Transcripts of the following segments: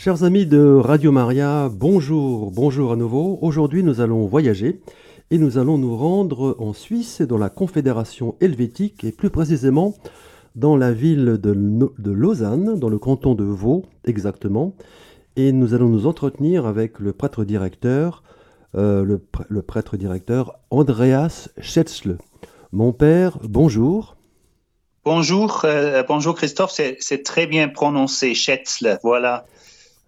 Chers amis de Radio Maria, bonjour, bonjour à nouveau. Aujourd'hui, nous allons voyager et nous allons nous rendre en Suisse, dans la Confédération helvétique et plus précisément dans la ville de, Lausanne, dans le canton de Vaud exactement. Et nous allons nous entretenir avec le prêtre directeur, euh, le, prêtre directeur Andreas Schätzle. Mon père, bonjour. Bonjour, euh, bonjour Christophe, c'est très bien prononcé, Schätzle, voilà.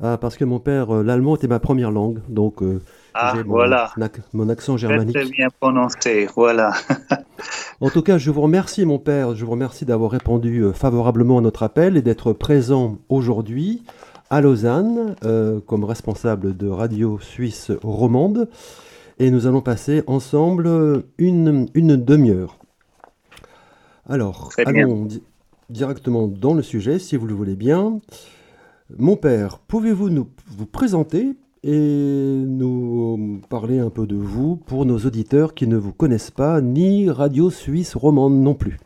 Ah, parce que mon père, euh, l'allemand était ma première langue, donc euh, ah, voilà. mon accent germanique. Très bien prononcé, voilà. en tout cas, je vous remercie, mon père, je vous remercie d'avoir répondu euh, favorablement à notre appel et d'être présent aujourd'hui à Lausanne comme responsable de Radio Suisse Romande. Et nous allons passer ensemble une, une demi-heure. Alors, allons directement dans le sujet, si vous le voulez bien. Mon père, pouvez-vous nous vous présenter et nous parler un peu de vous pour nos auditeurs qui ne vous connaissent pas, ni Radio Suisse romande non plus?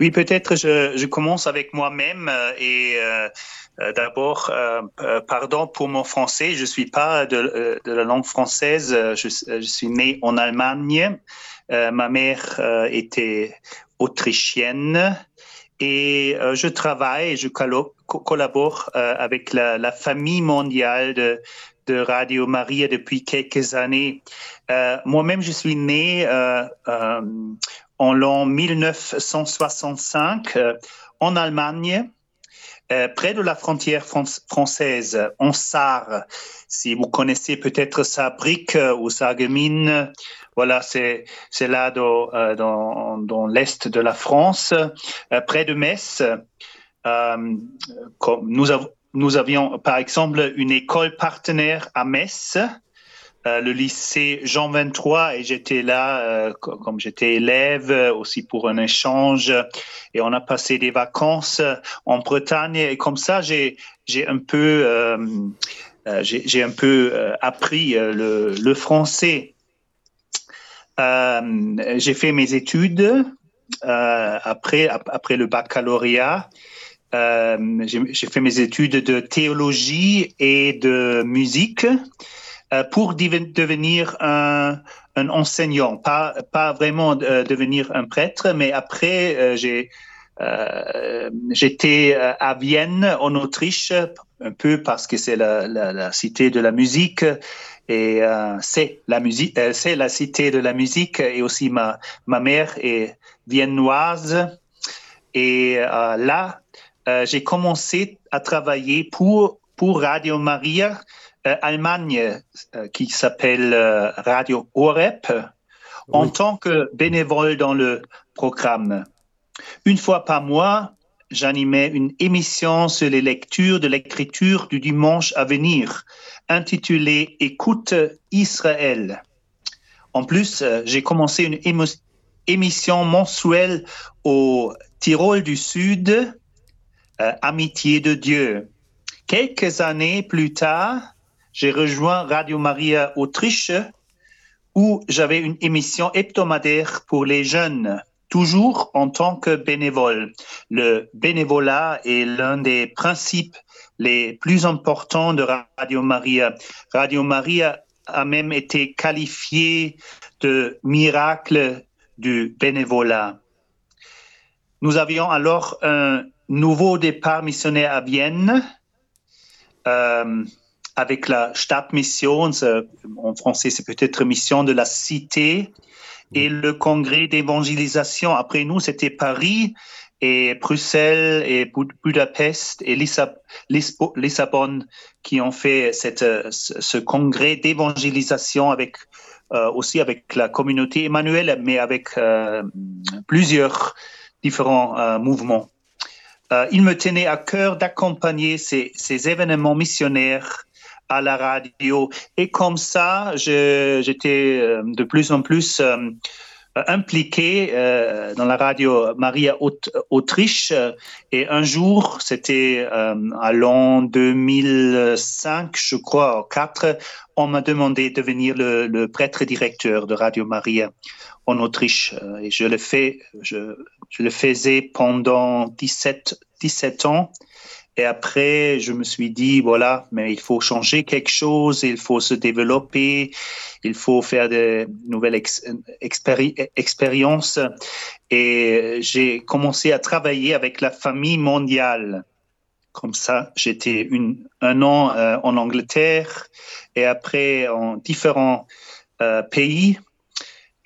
Oui, peut-être je, commence avec moi-même euh, et euh, euh, d'abord, pardon pour mon français, je ne suis pas de, la langue française, je, je, suis né en Allemagne, ma mère était autrichienne. Et je travaille et collabore euh, avec la, famille mondiale de, Radio Maria depuis quelques années. Euh, moi-même, je suis né en l'an 1965 en Allemagne. près de la frontière française, en Sarre. Si vous connaissez peut-être Saarbrück ou Sarreguemines, voilà, c'est là euh, dans, dans, l'est de la France, euh, près de Metz. Euh, nous, avions par exemple une école partenaire à Metz. le lycée Jean 23 et j'étais là comme j'étais élève aussi pour un échange et on a passé des vacances en Bretagne et comme ça j'ai un peu j'ai un peu appris le, français euh, j'ai fait mes études euh, après le baccalauréat. Euh, j'ai fait mes études de théologie et de musique pour devenir un, enseignant, pas, vraiment devenir un prêtre, mais après j'ai j'étais à Vienne en Autriche un peu parce que c'est la, la, la, cité de la musique et euh, c'est la musique, euh, c'est la cité de la musique et aussi ma, ma mère est viennoise. Et euh, j'ai commencé à travailler pour, pour Radio Maria Allemagne, qui s'appelle Radio Orep, en tant que bénévole dans le programme. Une fois par mois, j'animais une émission sur les lectures de l'écriture du dimanche à venir intitulé Écoute Israël. En plus, euh, j'ai commencé une émission mensuelle au Tyrol du Sud, euh, Amitié de Dieu. Quelques années plus tard, j'ai rejoint Radio Maria Autriche, où j'avais une émission hebdomadaire pour les jeunes, toujours en tant que bénévole. Le bénévolat est l'un des principes les plus importants de Radio Maria. Radio Maria a même été qualifié de miracle du bénévolat. Nous avions alors un nouveau départ missionnaire à Vienne euh, avec la Stadtmission, en français c'est peut-être mission de la cité, et le congrès d'évangélisation. Après nous, c'était Paris et Bruxelles et Budapest et Lissabonne qui ont fait cette, ce congrès d'évangélisation avec euh, aussi avec la communauté Emmanuel, mais avec euh, plusieurs différents euh, mouvements. Il me tenait à cœur d'accompagner ces, événements missionnaires à la radio. Et comme ça, j'étais de plus en plus impliqué euh, dans la radio Maria Autriche et un jour, c'était euh, à l'an 2005, je crois, 4, on m'a demandé de devenir le, prêtre directeur de Radio Maria en Autriche et je le fais, je le faisais pendant 17, 17 ans Et après, je me suis dit, voilà, mais il faut changer quelque chose, il faut se développer, il faut faire de nouvelles expériences. Et j'ai commencé à travailler avec la famille mondiale. Comme ça, j'étais un an euh, en Angleterre et après en différents euh, pays.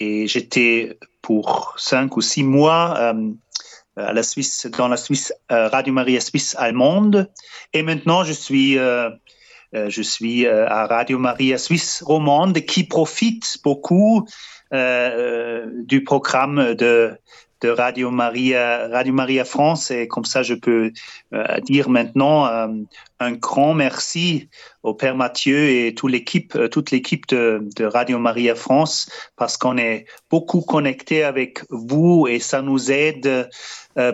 Et j'étais pour cinq ou six mois euh, à la Suisse, dans la Suisse, euh, Radio Maria Suisse allemande. Et maintenant, je suis, euh, je suis à Radio Maria Suisse romande qui profite beaucoup du programme de, de Radio Maria, Radio Maria France. Et comme ça, je peux euh, dire maintenant euh, un grand merci au Père Mathieu et toute l'équipe, euh, toute l'équipe de, Radio Maria France, parce qu'on est beaucoup connecté avec vous et ça nous aide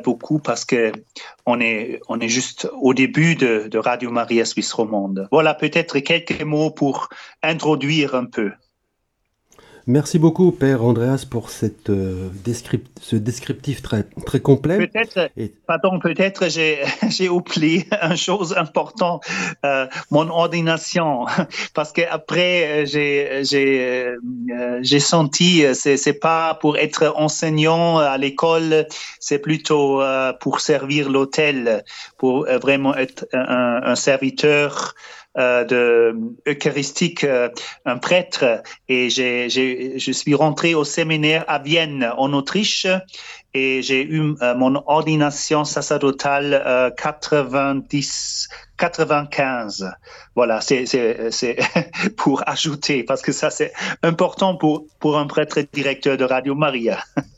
beaucoup parce que on est, on est juste au début de Radio Maria Suisse romande. Voilà peut-être quelques mots pour introduire un peu. Merci beaucoup, Père Andreas, pour cette, euh, ce descriptif très, très complet. Peut-être, pardon, peut-être j'ai, j'ai oublié une chose importante, euh, mon ordination, parce qu'après j'ai, j'ai, euh, j'ai senti c'est, c'est pas pour être enseignant à l'école, c'est plutôt pour servir l'hôtel, pour vraiment être un, un serviteur euh, de eucharistique, euh, un prêtre, et j'ai, je suis rentré au séminaire à Vienne, en Autriche, et j'ai eu euh, mon ordination sacerdotale 90, 95. Voilà, c'est pour ajouter, parce que ça c'est important pour, pour un prêtre directeur de Radio Maria.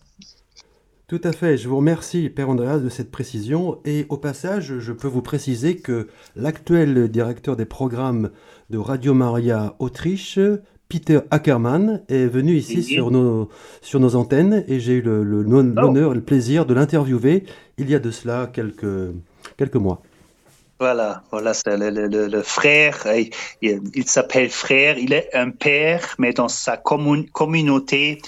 Tout à fait, je vous remercie Père Andreas de cette précision et au passage je peux vous préciser que l'actuel directeur des programmes de Radio Maria Autriche, Peter Ackermann, est venu ici sur nos, sur nos antennes et j'ai eu oh. l'honneur et le plaisir de l'interviewer il y a de cela quelques, quelques mois. Voilà, voilà, c'est le, frère, il, il s'appelle frère, il est un père, mais dans sa communauté,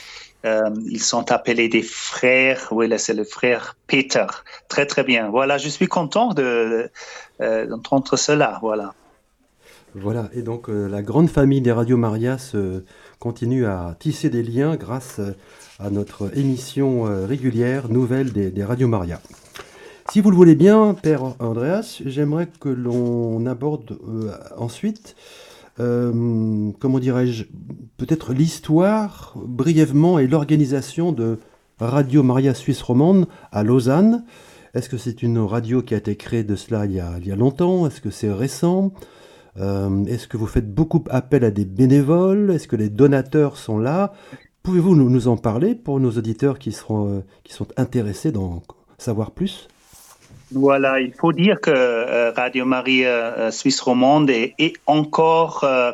euh, ils sont appelés des frères. Oui, là, c'est le frère Peter. Très, très bien. Voilà, je suis content de, euh, d'entendre cela. Voilà. Voilà, et donc euh, la grande famille des Radio Maria continue à tisser des liens grâce à notre émission régulière nouvelle des, des Radio Maria. Si vous le voulez bien, Père Andreas, j'aimerais que l'on aborde ensuite euh, comment dirais-je, peut-être l'histoire brièvement et l'organisation de Radio Maria Suisse Romande à Lausanne. Est-ce que c'est une radio qui a été créée de cela il y a, il y a longtemps? Est-ce que c'est récent? Euh, Est-ce que vous faites beaucoup appel à des bénévoles? Est-ce que les donateurs sont là? Pouvez-vous nous, en parler pour nos auditeurs qui, seront, euh, qui sont intéressés d'en savoir plus? Voilà, il faut dire que euh, Radio Maria euh, Suisse romande est, encore, euh,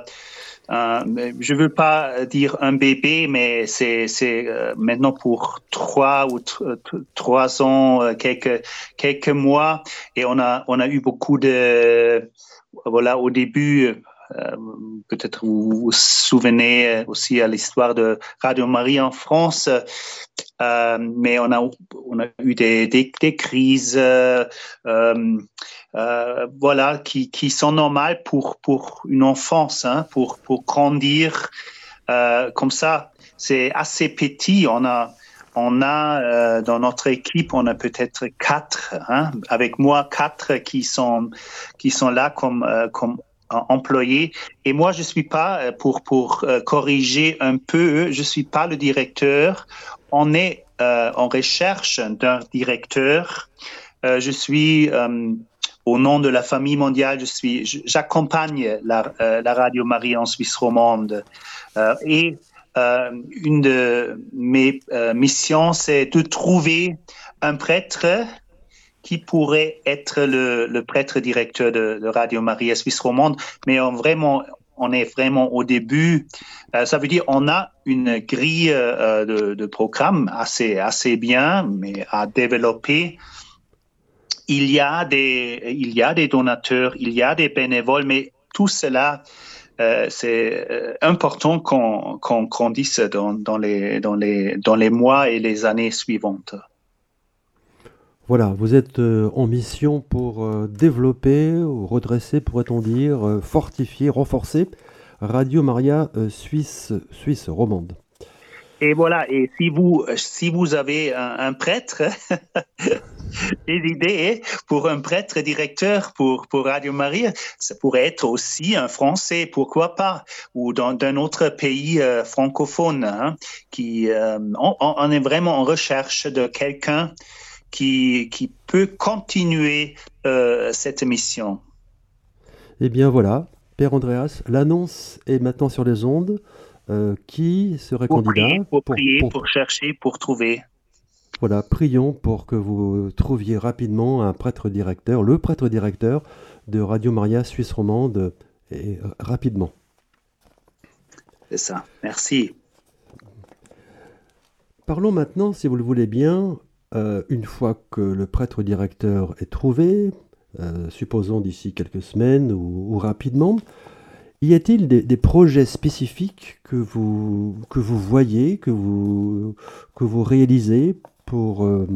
je ne veux pas dire un bébé, mais c'est maintenant pour trois ou trois ans, quelques, mois, et on a, eu beaucoup de, voilà, au début, euh, peut-être vous vous souvenez aussi à l'histoire de Radio Marie en France, euh, mais on a, on a eu des, des, crises euh, euh, voilà, qui, qui, sont normales pour, pour une enfance, hein, pour, pour grandir euh, comme ça. C'est assez petit. On a, on a euh, dans notre équipe, on a peut-être quatre, hein, avec moi quatre qui sont qui sont là comme comme employés. Et moi, je suis pas, euh, pour, pour euh, corriger un peu, je suis pas le directeur. On est euh, en recherche d'un directeur. je suis au nom de la famille mondiale, je suis, j'accompagne la, Radio Marie en Suisse romande. et une de mes missions, c'est de trouver un prêtre qui pourrait être le, prêtre directeur de, Radio Maria Suisse romande, mais on, est vraiment au début. Euh, ça veut dire on a une grille euh, de, de, programme assez, assez bien, mais à développer. Il y, a des, donateurs, il y a des bénévoles, mais tout cela, euh, c'est important qu'on qu grandisse dans les mois et les années suivantes. Voilà, vous êtes en mission pour développer, ou redresser, pourrait-on dire, fortifier, renforcer Radio Maria Suisse, Suisse romande. Et voilà, et si vous, si vous avez un, prêtre, des idées pour un prêtre directeur pour, pour Radio Maria, ça pourrait être aussi un Français, pourquoi pas, ou dans d'un autre pays euh, francophone, hein, qui euh, on, est vraiment en recherche de quelqu'un qui, qui peut continuer euh, cette mission. Eh bien voilà, Père Andreas, l'annonce est maintenant sur les ondes. Euh, qui serait candidat Pour, prier, pour, chercher, pour trouver. Voilà, prions pour que vous trouviez rapidement un prêtre directeur, le prêtre directeur de Radio Maria Suisse Romande, et euh, rapidement. C'est ça, merci. Parlons maintenant, si vous le voulez bien, euh, une fois que le prêtre directeur est trouvé, supposons d'ici quelques semaines ou rapidement, y a-t-il des, projets spécifiques que vous, que vous voyez, que vous, que vous réalisez pour euh,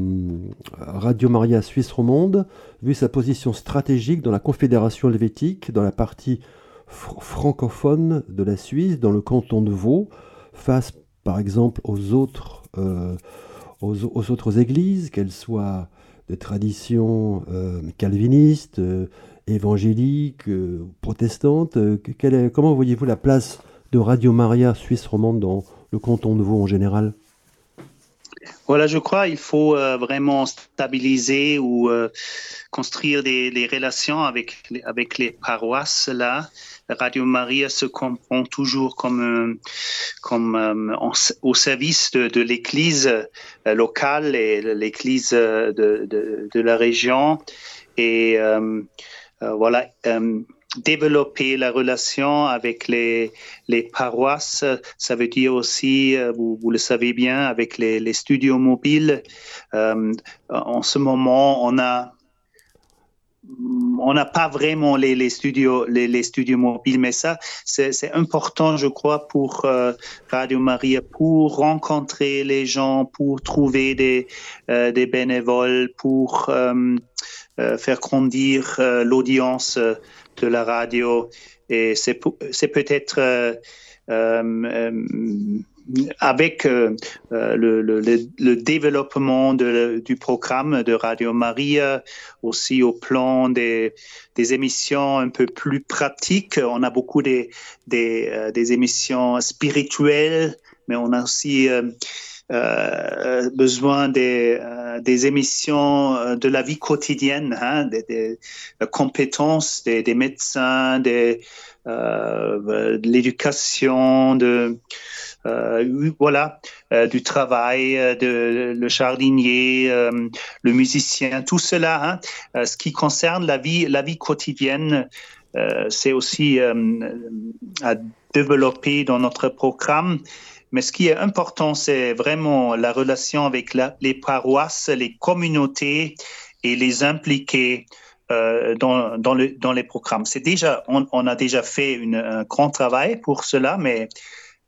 Radio Maria Suisse Romande, vu sa position stratégique dans la Confédération helvétique, dans la partie francophone de la Suisse, dans le canton de Vaud, face par exemple aux autres, euh, aux, autres églises, qu'elles soient de tradition euh, calviniste, évangélique, euh, protestante. Euh, comment voyez-vous la place de Radio Maria Suisse romande dans le canton de Vaud en général? Voilà, je crois qu'il faut euh, vraiment stabiliser ou construire des, relations avec, avec les paroisses là. Radio Maria se comprend toujours comme, comme au service de, l'Église locale et l'Église de, de, la région. Et euh, voilà, euh, développer la relation avec les, les paroisses, ça veut dire aussi, euh, vous, vous le savez bien, avec les, les studios mobiles. en ce moment, on a on n'a pas vraiment les, studios les, studios mobiles, mais ça c'est important, je crois, pour Radio Maria, pour rencontrer les gens, pour trouver des, des bénévoles, pour euh, faire grandir euh, l'audience euh, de la radio. Et c'est peut-être avec le, le, développement de, du programme de Radio Maria, aussi au plan des, des, émissions un peu plus pratiques. On a beaucoup des, des, des émissions spirituelles, mais on a aussi euh, besoin des, euh, des, émissions euh, de la vie quotidienne, hein, des, des, compétences des, des médecins, des, de l'éducation, de voilà, du travail, de, le jardinier, le musicien, tout cela. Hein, ce qui concerne la vie, la vie quotidienne, c'est aussi à développer dans notre programme. Mais ce qui est important, c'est vraiment la relation avec les paroisses, les communautés et les impliquer euh, dans, dans, le, dans, les programmes. C'est déjà, on, a déjà fait un grand travail pour cela, mais euh,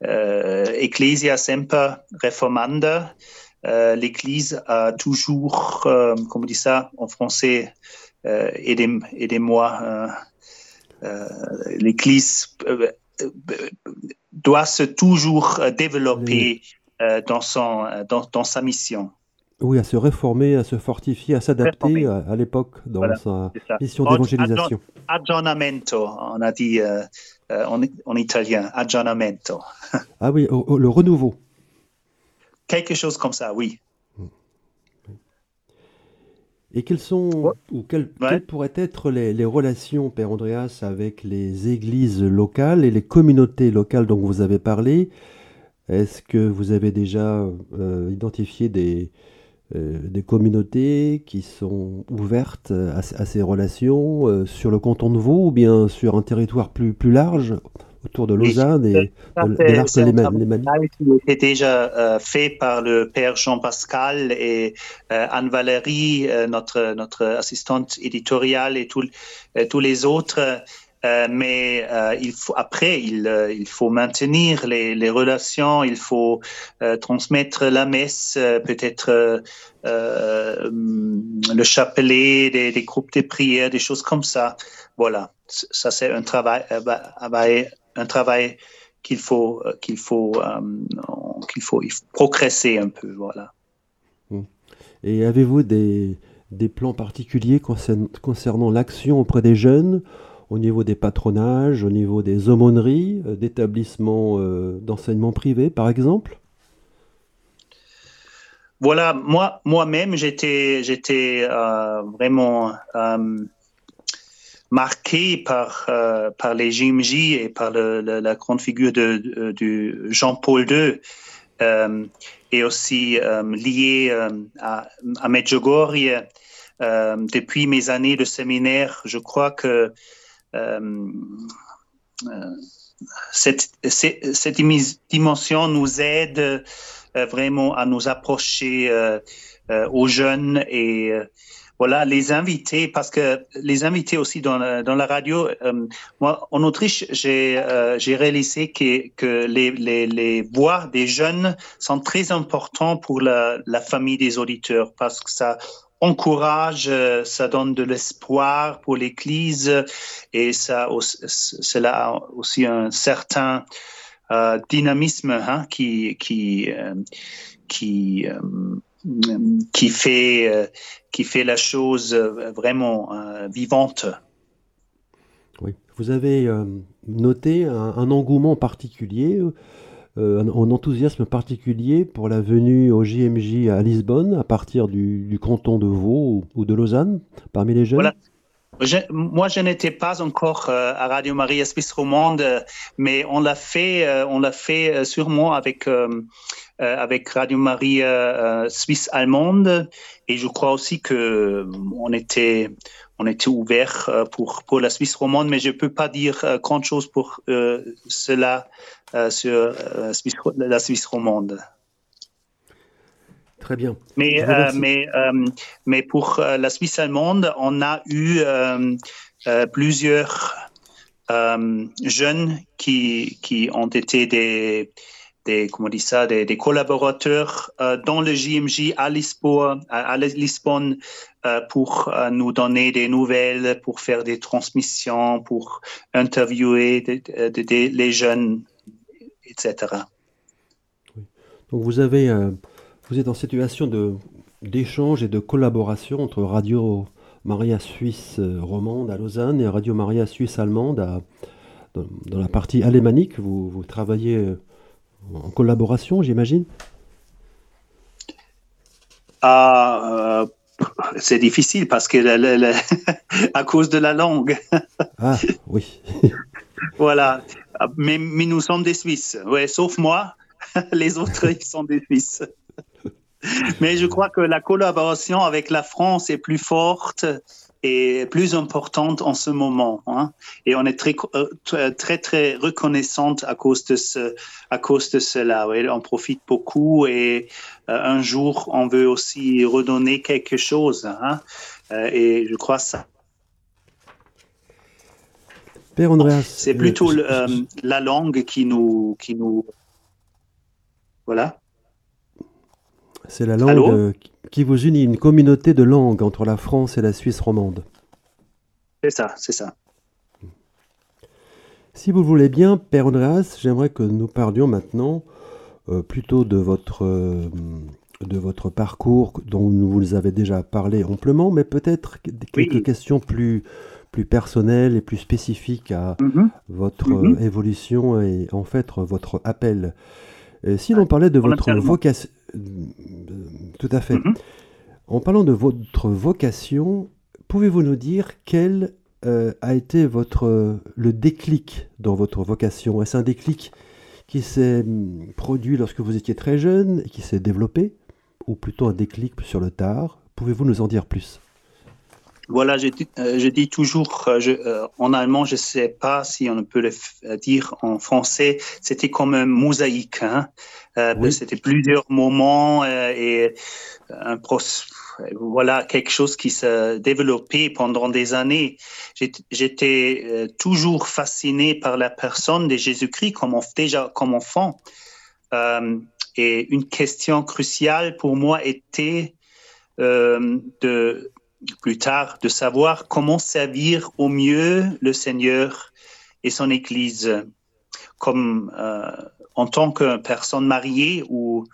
Ecclesia Semper Reformanda, euh, l'Église a toujours, euh, comment on dit ça en français, euh, aidez-moi, l'Église doit se toujours euh, développer euh, dans, son, euh, dans, dans, sa mission. Oui, à se réformer, à se fortifier, à s'adapter à, l'époque dans sa mission d'évangélisation. Aggiornamento, on a dit en, en, italien, aggiornamento. ah oui, le renouveau. Quelque chose comme ça, oui. Et quelles sont ou quelles, pourraient être les, relations, Père Andreas, avec les églises locales et les communautés locales dont vous avez parlé? Est-ce que vous avez déjà euh, identifié des, euh, des communautés qui sont ouvertes à, ces relations euh, sur le canton de Vaud ou bien sur un territoire plus, plus large autour de Lausanne et de, l'Arc lémanique C'était déjà euh, fait par le père Jean-Pascal et euh, Anne-Valérie, euh, notre, notre assistante éditoriale et tous les autres. Euh, mais euh, après, il, euh, il faut maintenir les, relations, il faut transmettre la messe, peut-être le chapelet, des, groupes de prière, des choses comme ça. Voilà, ça c'est un travail, un travail qu'il faut, qu'il faut, qu'il faut, progresser un peu. Voilà. Mmh. Et avez-vous des plans particuliers concernant l'action auprès des jeunes? Au niveau des patronages, au niveau des aumôneries, euh, d'établissements euh, d'enseignement privé, par exemple? Voilà, moi, moi-même, j'étais, j'étais euh, vraiment marqué par, par les JMJ et par la grande figure de, Jean-Paul II. et aussi lié à, à depuis mes années de séminaire, je crois que euh, euh, cette, dimension nous aide euh, vraiment à nous approcher aux jeunes et voilà, les invités, parce que les invités aussi dans la, dans la radio, moi, en Autriche, j'ai réalisé que, que les, voix des jeunes sont très importants pour la, la famille des auditeurs, parce que ça encourage, euh, ça donne de l'espoir pour l'Église et ça, cela a aussi un certain euh, dynamisme qui, euh, fait, la chose vraiment vivante. Oui, vous avez noté un, un engouement particulier euh, un, enthousiasme particulier pour la venue au JMJ à Lisbonne à partir du, canton de Vaud ou, de Lausanne parmi les jeunes? Moi, je n'étais pas encore euh, à Radio Maria Suisse Romande, mais on l'a fait, euh, on l'a fait sûrement avec Radio Maria Suisse Allemande, et je crois aussi que on était on était ouvert pour la Suisse romande, mais je peux pas dire grand chose pour cela euh, sur euh, la Suisse romande. Très bien. Mais, euh, mais, mais pour la Suisse allemande, on a eu plusieurs jeunes qui, qui ont été des, des, comment dit ça, des, des collaborateurs dans le JMJ à Lisbonne, à, Lisbonne pour nous donner des nouvelles, pour faire des transmissions, pour interviewer les jeunes etc. Donc vous avez, euh, vous êtes en situation de d'échange et de collaboration entre Radio Maria Suisse euh, romande à Lausanne et Radio Maria Suisse allemande à, dans, la partie alémanique. Vous, vous travaillez euh, en collaboration, j'imagine? Ah, C'est difficile parce que à cause de la langue. ah oui. voilà. Mais, mais, nous sommes des Suisses. Ouais, sauf moi. Les autres, ils sont des Suisses. Mais je crois que la collaboration avec la France est plus forte et plus importante en ce moment. Hein. Et on est très, euh, très, très reconnaissante à cause de, ce, à cause de cela. Ouais, on profite beaucoup et euh, un jour, on veut aussi redonner quelque chose. Hein. Euh, et je crois ça c'est plutôt euh, euh, la langue qui nous, qui nous, voilà. C'est la langue euh, qui vous unit, une communauté de langues entre la France et la Suisse romande. C'est ça, c'est ça. Si vous voulez bien, Père Andreas, j'aimerais que nous parlions maintenant plutôt de votre, de votre parcours dont vous avez déjà parlé amplement, mais peut-être quelques questions plus, plus personnel et plus spécifique à mhm. votre mhm. évolution et en fait votre appel. si l'on parlait de votre vocation, tout à fait. Mhm. En parlant de votre vocation, pouvez-vous nous dire quel euh, a été votre le déclic dans votre vocation? Est-ce un déclic qui s'est hum, produit lorsque vous étiez très jeune et qui s'est développé, ou plutôt un déclic sur le tard? Pouvez-vous nous en dire plus? Voilà, je, euh, je dis toujours euh, je, euh, en allemand, je ne sais pas si on peut le dire en français, c'était comme un mosaïque. Hein? C'était plusieurs moments et un voilà quelque chose qui s'est développé pendant des années. J'étais euh, toujours fasciné par la personne de Jésus-Christ comme déjà comme enfant. Euh, et une question cruciale pour moi était de plus tard de savoir comment servir au mieux le Seigneur et son Église, comme en tant que personne mariée ou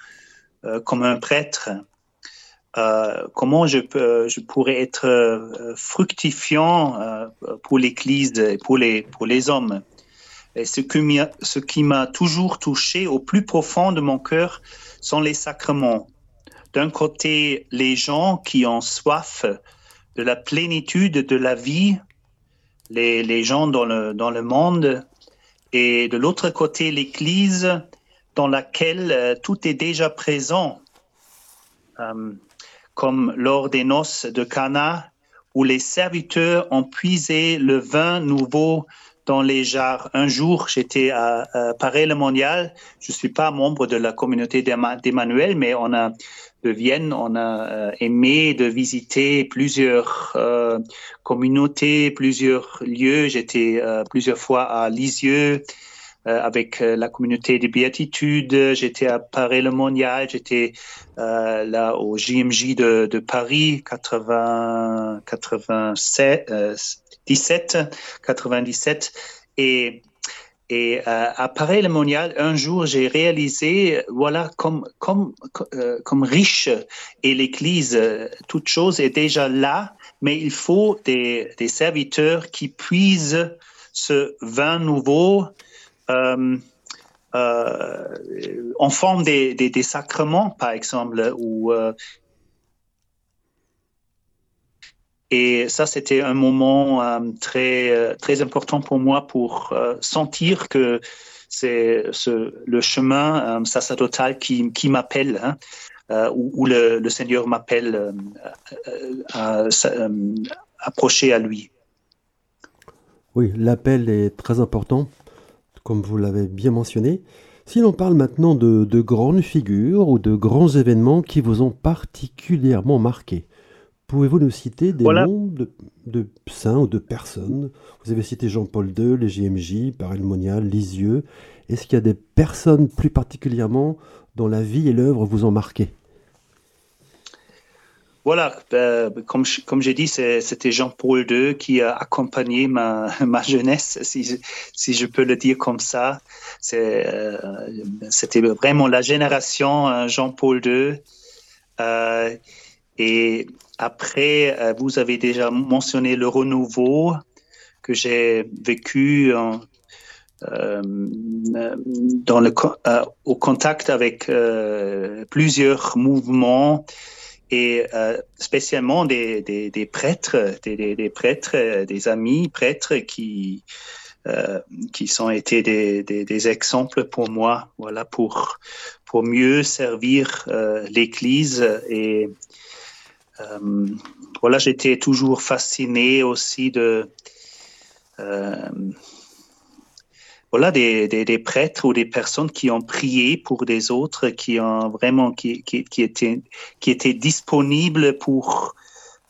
comme un prêtre. Euh, comment je, pourrais être euh, fructifiant euh, pour l'Église et pour les, hommes. Et ce, ce qui m'a toujours touché au plus profond de mon cœur sont les sacrements. D'un côté, les gens qui ont soif de la plénitude de la vie, les, gens dans le, dans le monde, et de l'autre côté, l'Église dans laquelle tout est déjà présent. Comme lors des noces de Cana, où les serviteurs ont puisé le vin nouveau dans les jarres. Un jour, j'étais à, Paris le Mondial. Je suis pas membre de la communauté d'Emmanuel, mais on a de Vienne, on a euh, aimé de visiter plusieurs euh, communautés, plusieurs lieux. J'étais euh, plusieurs fois à Lisieux, euh, avec euh, la communauté des béatitudes. J'étais à Paris le Mondial, j'étais euh, là au JMJ de, de Paris 80, 87, 17, 97 et et à Paris le Mondial, un jour, j'ai réalisé, voilà, comme, comme, comme riche et l'Église, toute chose est déjà là, mais il faut des, des serviteurs qui puisent ce vin nouveau euh, euh, en forme des, des, sacrements, par exemple, ou euh, et ça, c'était un moment très, très important pour moi pour sentir que c'est ce, le chemin sacerdotal qui, qui m'appelle, hein, où, le, Seigneur m'appelle à, approcher à lui. Oui, l'appel est très important comme vous l'avez bien mentionné. Si l'on parle maintenant de, grandes figures ou de grands événements qui vous ont particulièrement marqué, pouvez-vous nous citer des noms de, saints ou de personnes? Vous avez cité Jean-Paul II, les JMJ, Paris Monial, Lisieux. Est-ce qu'il y a des personnes plus particulièrement dont la vie et l'œuvre vous ont marqué? Voilà, euh, comme, comme j'ai dit, c'était Jean-Paul II qui a accompagné ma, ma jeunesse, si, si, je peux le dire comme ça. Euh, c'était vraiment la génération euh, Jean-Paul II. et après, vous avez déjà mentionné le renouveau que j'ai vécu dans le, au contact avec plusieurs mouvements et euh, spécialement des, prêtres, des, des, prêtres, des amis prêtres qui euh, qui sont été des, exemples pour moi, voilà, pour pour mieux servir euh, l'Église et euh, voilà, j'étais toujours fasciné aussi de euh, voilà, des, des, prêtres ou des personnes qui ont prié pour des autres, qui ont vraiment, qui, qui, étaient, qui étaient disponibles pour,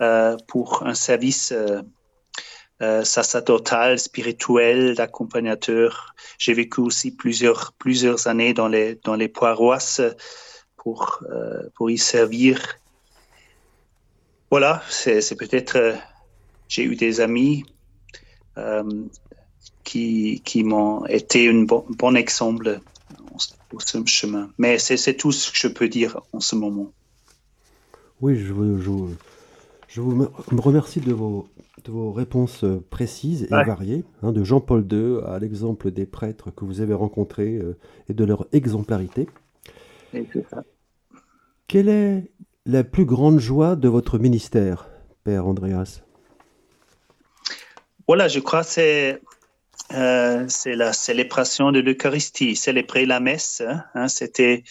euh, pour un service euh, euh, sacerdotal, spirituel, d'accompagnateur. J'ai vécu aussi plusieurs, plusieurs années dans les, dans les paroisses pour, euh, pour y servir. Voilà, c'est peut-être, euh, j'ai eu des amis euh, qui, qui m'ont été un bon, exemple au ce chemin. Mais c'est tout ce que je peux dire en ce moment. Oui, je, je, je vous remercie de vos, de vos réponses précises et variées, hein, de Jean-Paul II à l'exemple des prêtres que vous avez rencontrés euh, et de leur exemplarité. Quelle est la plus grande joie de votre ministère, Père Andreas? Voilà, je crois que c'est euh, la célébration de l'Eucharistie, célébrer la messe. Hein, hein C'était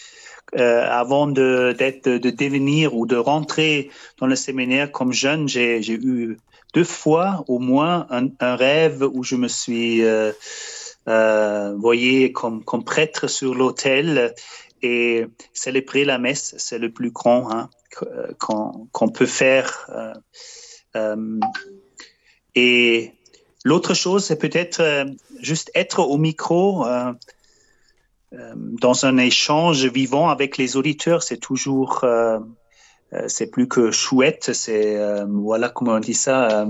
euh, avant de, de, de, devenir ou de rentrer dans le séminaire comme jeune, j'ai eu deux fois au moins un, un, rêve où je me suis euh, voyé comme, comme prêtre sur l'autel et célébrer la messe, c'est le plus grand. Hein, qu'on peut faire. et l'autre chose, c'est peut-être juste être au micro dans un échange vivant avec les auditeurs. C'est toujours, c'est plus que chouette. C'est voilà comment on dit ça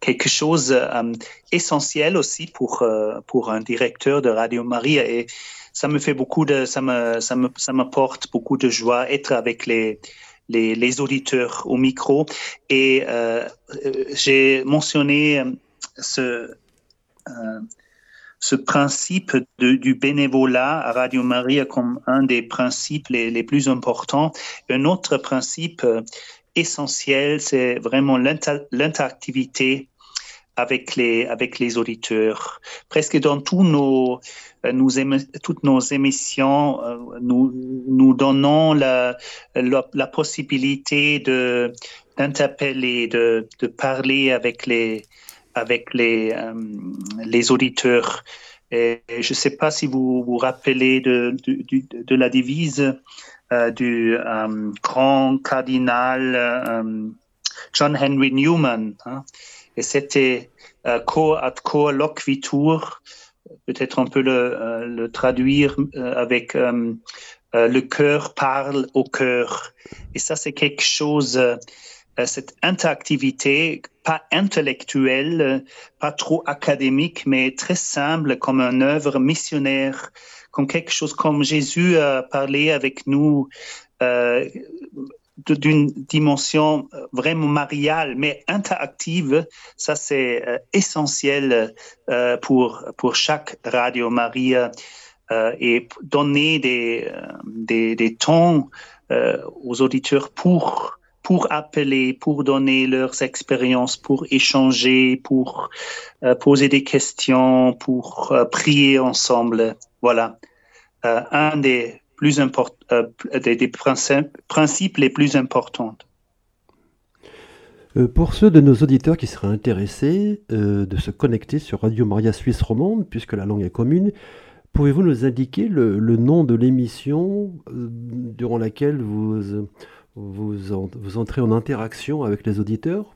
quelque chose d'essentiel aussi pour pour un directeur de Radio Maria et ça me fait beaucoup de, ça me, ça me, ça m'apporte beaucoup de joie être avec les, les, auditeurs au micro. Et euh, euh j'ai mentionné euh, ce, ce principe du bénévolat à Radio Maria comme un des principes les, plus importants. Un autre principe essentiel, c'est vraiment l'interactivité avec les, avec les auditeurs. Presque dans tous nos, euh, nous toutes nos émissions, euh, nous, nous donnons la, la, possibilité de, d'interpeller, de, de parler avec les, avec les, euh, les auditeurs. Et je ne sais pas si vous vous rappelez de, de, la devise du grand cardinal John Henry Newman. Hein. Et c'était euh, co ad co loquitur, peut-être on peut le, euh, traduire euh, avec euh, le cœur parle au cœur. Et ça, c'est quelque chose, cette interactivité, pas intellectuelle, pas trop académique, mais très simple, comme une œuvre missionnaire, comme quelque chose comme Jésus a parlé avec nous. D'une dimension euh, vraiment mariale, mais interactive, ça c'est euh, essentiel euh, pour, pour chaque Radio Maria et donner des, des, des temps aux auditeurs pour pour appeler, pour donner leurs expériences, pour échanger, pour poser des questions, pour prier ensemble. Voilà. un des plus euh, des, principes, les plus importants. Euh, pour ceux de nos auditeurs qui seraient intéressés euh, de se connecter sur Radio Maria Suisse Romande, puisque la langue est commune, pouvez-vous nous indiquer le, nom de l'émission durant laquelle vous, vous, en, vous entrez en interaction avec les auditeurs?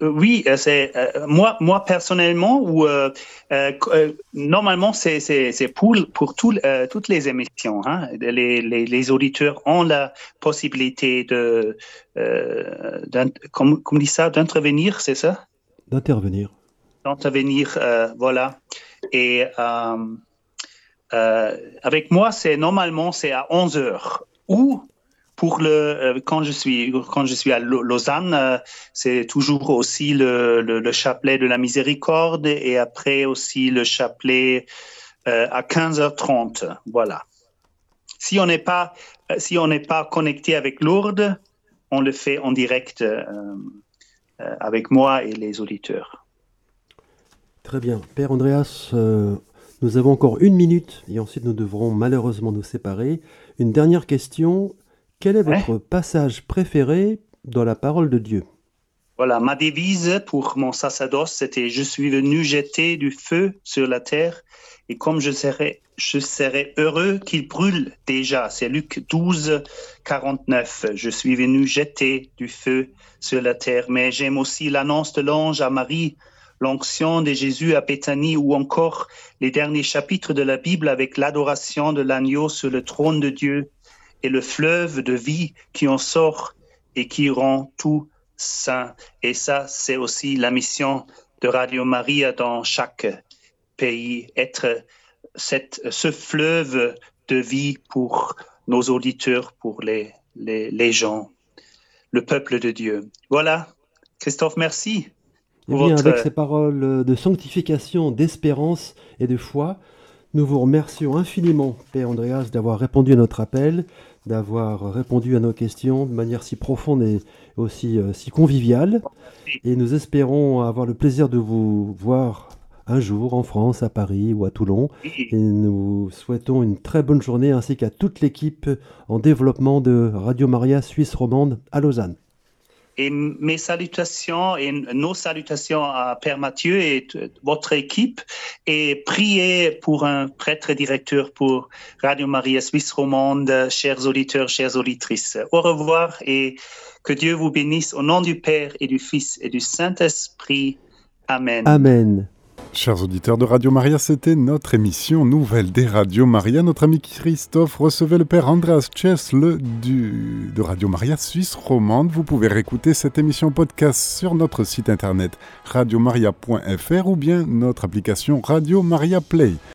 Oui, euh, c'est euh, moi, moi personnellement ou euh, euh, normalement c'est c'est pour pour tout, toutes les émissions. Hein. Les, les, les, auditeurs ont la possibilité de comme, comme dit ça d'intervenir, c'est ça? D'intervenir. D'intervenir, voilà. Et avec moi, c'est normalement c'est à 11 heures ou pour le euh, quand je suis quand je suis à Lausanne, euh, c'est toujours aussi le, le, le, chapelet de la miséricorde et après aussi le chapelet euh, à 15h30. Voilà. Si on n'est pas si on n'est pas connecté avec Lourdes, on le fait en direct avec moi et les auditeurs. Très bien, Père Andreas. nous avons encore une minute et ensuite nous devrons malheureusement nous séparer. Une dernière question. Quel est votre passage préféré dans la parole de Dieu? Voilà, ma devise pour mon sacerdoce, c'était Je suis venu jeter du feu sur la terre, et comme je serai, je serai heureux qu'il brûle déjà. C'est Luc 12, 49. Je suis venu jeter du feu sur la terre, mais j'aime aussi l'annonce de l'ange à Marie, l'onction de Jésus à Béthanie, ou encore les derniers chapitres de la Bible avec l'adoration de l'agneau sur le trône de Dieu et le fleuve de vie qui en sort et qui rend tout saint. Et ça, c'est aussi la mission de Radio Maria dans chaque pays, être cette, ce fleuve de vie pour nos auditeurs, pour les, les, les gens, le peuple de Dieu. Voilà. Christophe, merci. Eh bien, votre... Avec ces paroles de sanctification, d'espérance et de foi, nous vous remercions infiniment, Père Andreas, d'avoir répondu à notre appel d'avoir répondu à nos questions de manière si profonde et aussi euh, si conviviale. Et nous espérons avoir le plaisir de vous voir un jour en France, à Paris ou à Toulon. Et nous souhaitons une très bonne journée ainsi qu'à toute l'équipe en développement de Radio Maria Suisse Romande à Lausanne. Et mes salutations et nos salutations à Père Mathieu et votre équipe et priez pour un prêtre directeur pour Radio Maria Suisse Romande, chers auditeurs, chères auditrices. Au revoir et que Dieu vous bénisse au nom du Père et du Fils et du Saint-Esprit. Amen. Amen. Chers auditeurs de Radio Maria, c'était notre émission nouvelle des Radio Maria. Notre ami Christophe recevait le père Andreas Chesle du, de Radio Maria Suisse Romande. Vous pouvez réécouter cette émission podcast sur notre site internet radiomaria.fr ou bien notre application Radio Maria Play.